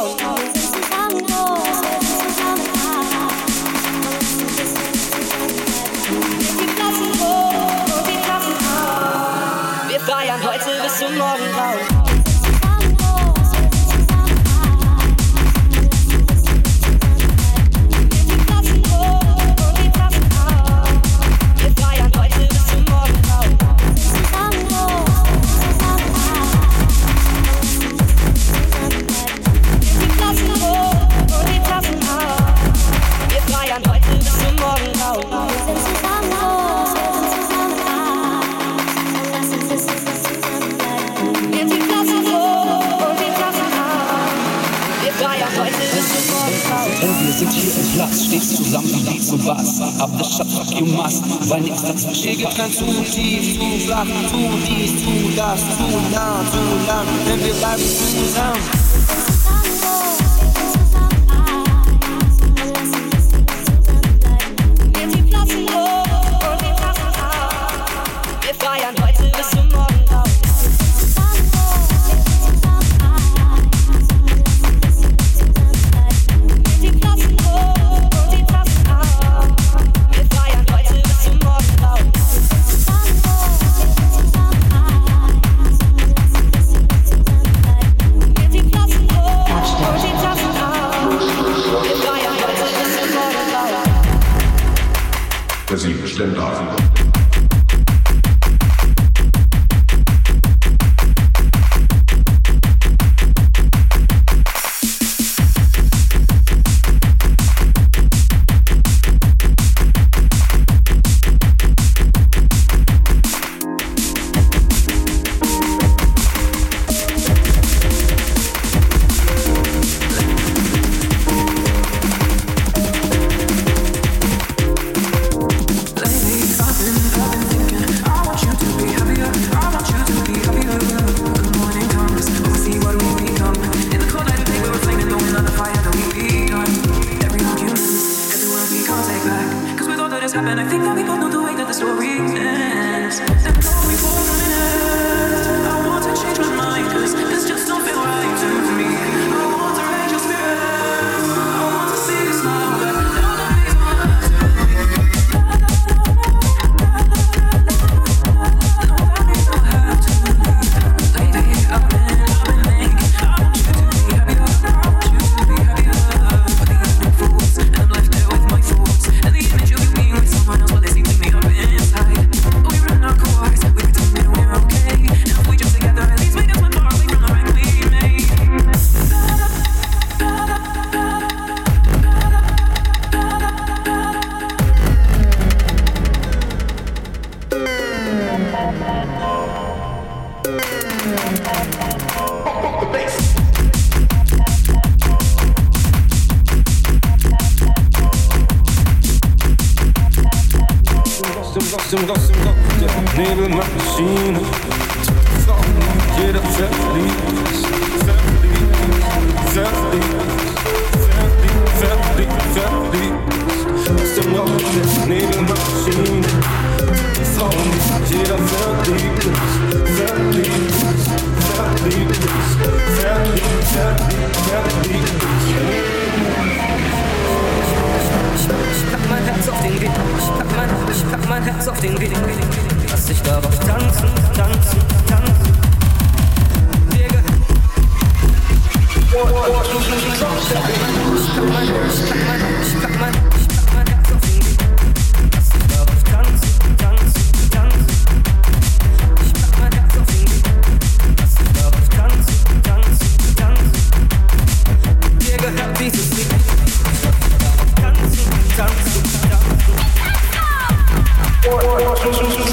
out. was. Ab der fuck you must, weil nichts dazwischen Hier gibt kein zu tief, zu flach, zu dies, zu das, zu nah, zu lang, denn wir bleiben zusammen. Four, two, two, two.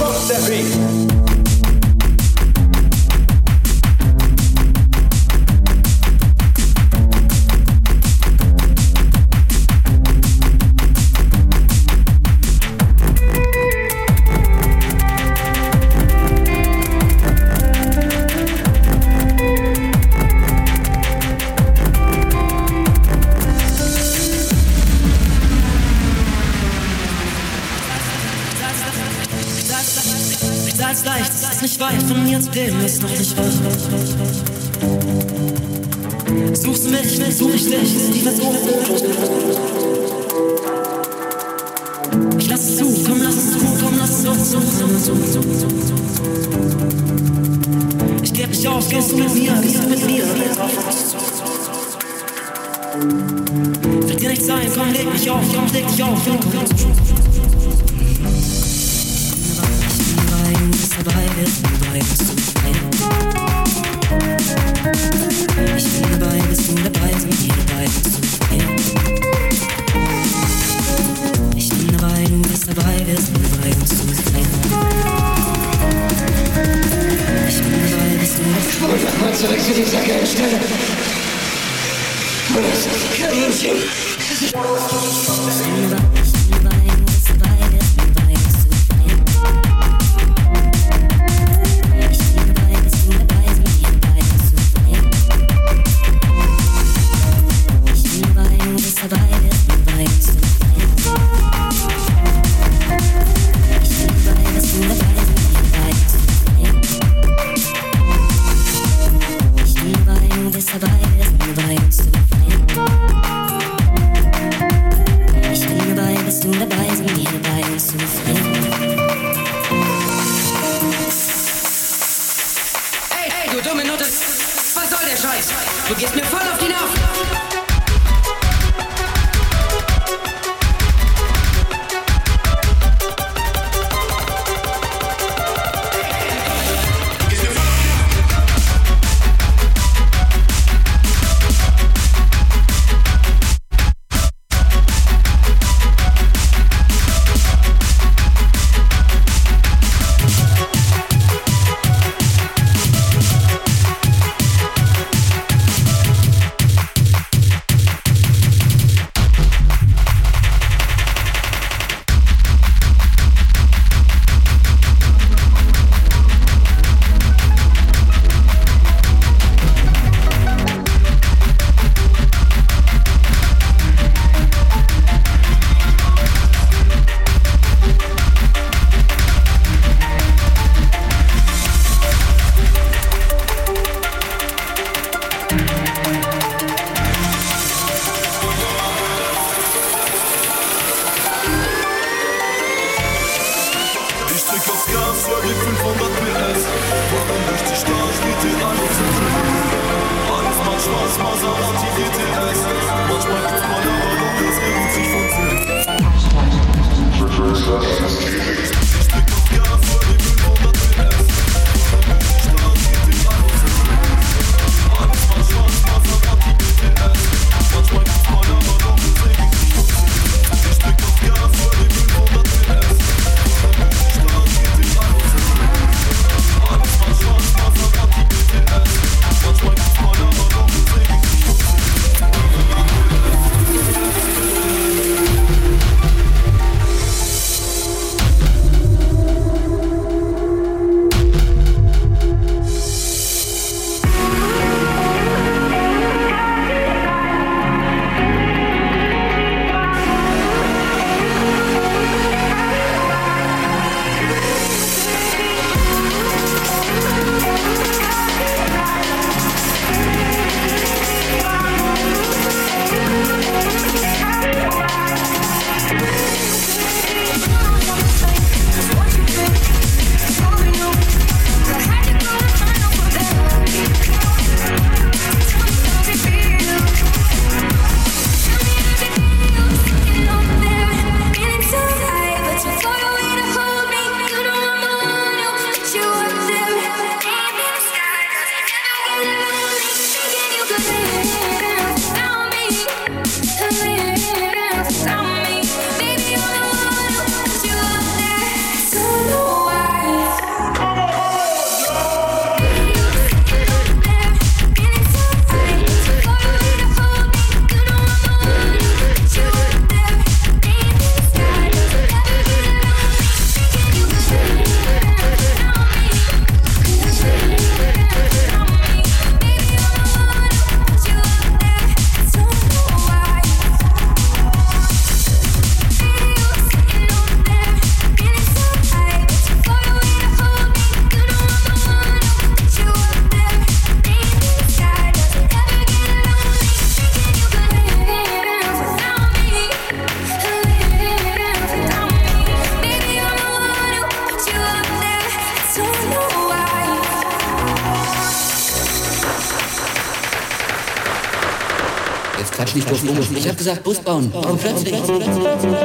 gesagt Bus bauen. Und plötzlich. Und plötzlich.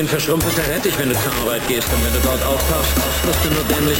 den verschrumpelter Rettich, wenn du zur Arbeit gehst und wenn du dort auftauchst, wirst du nur dämlich.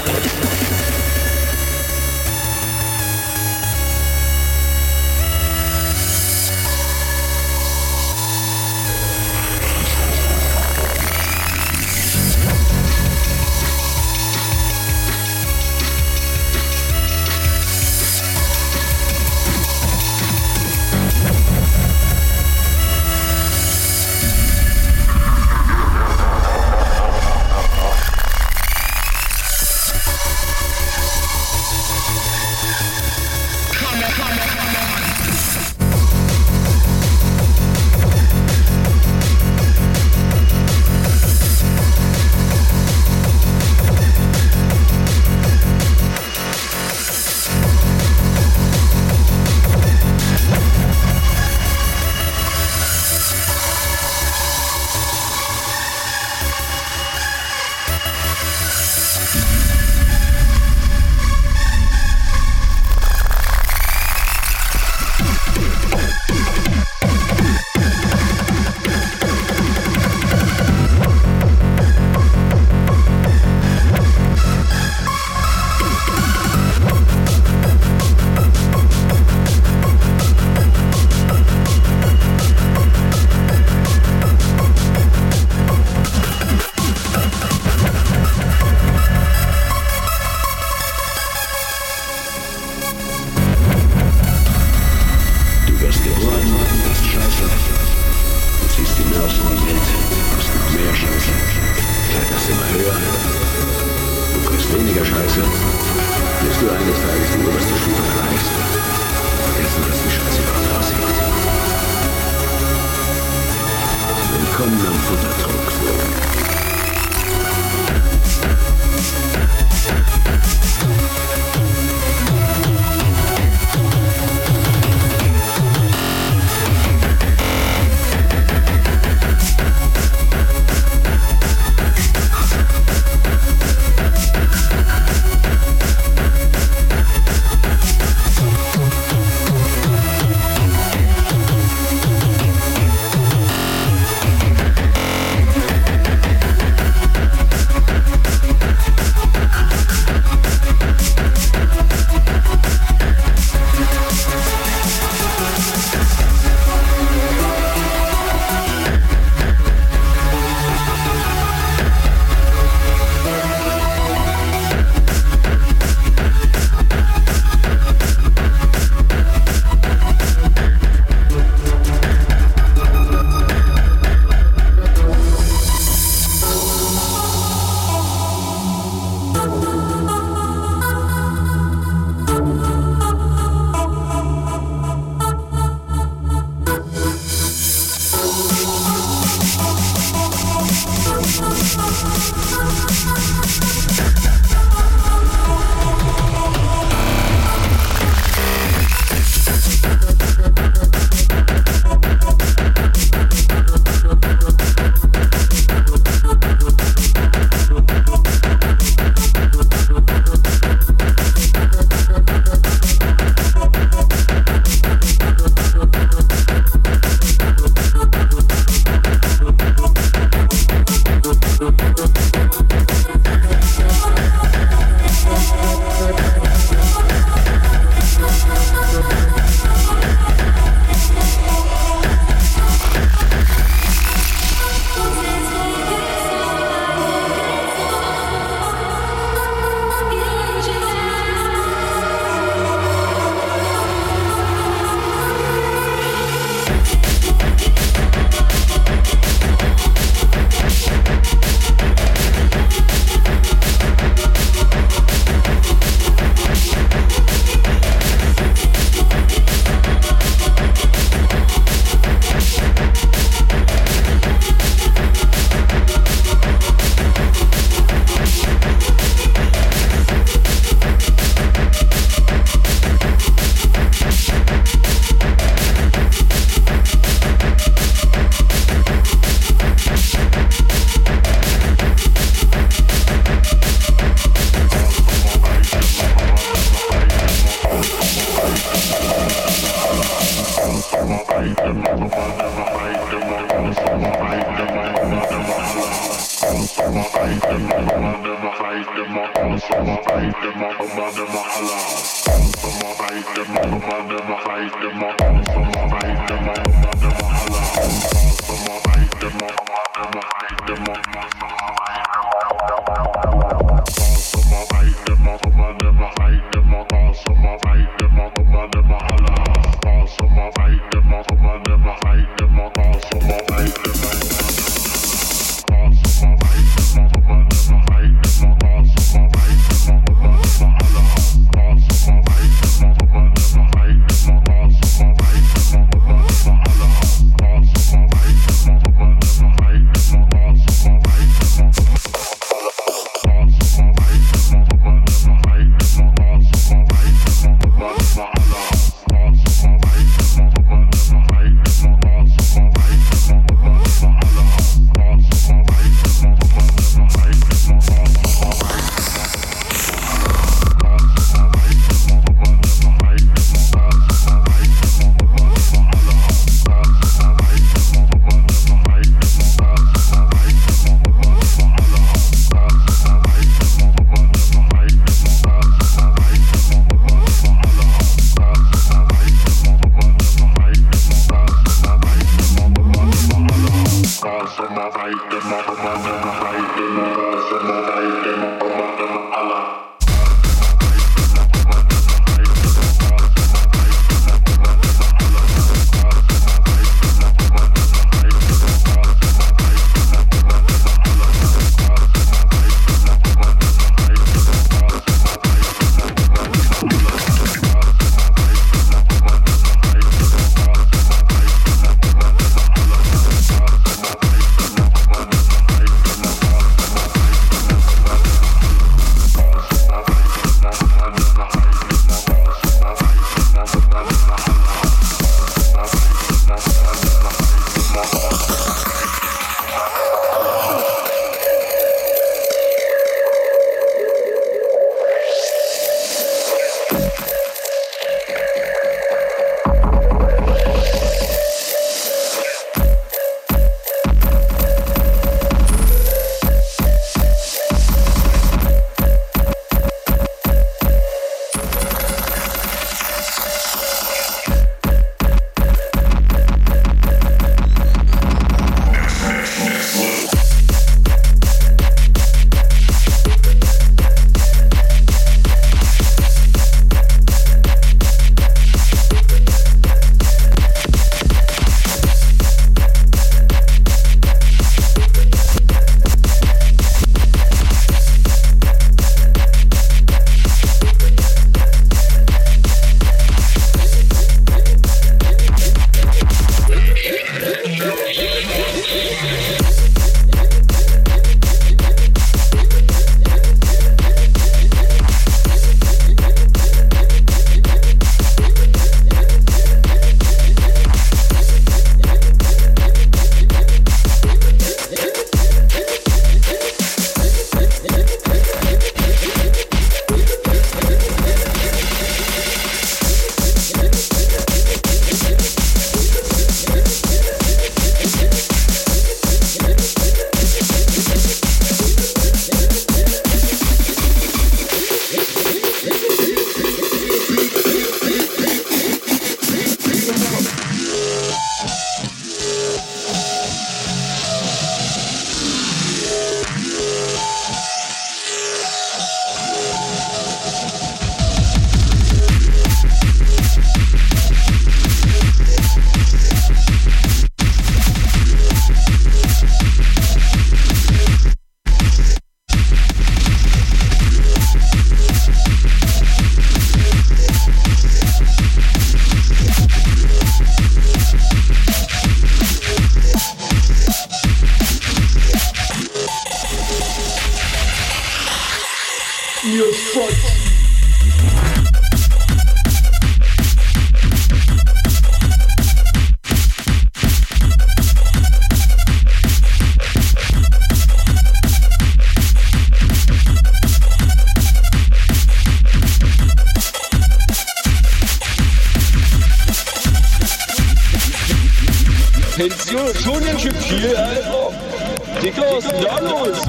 Ja, los?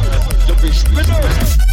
Du bist bitter!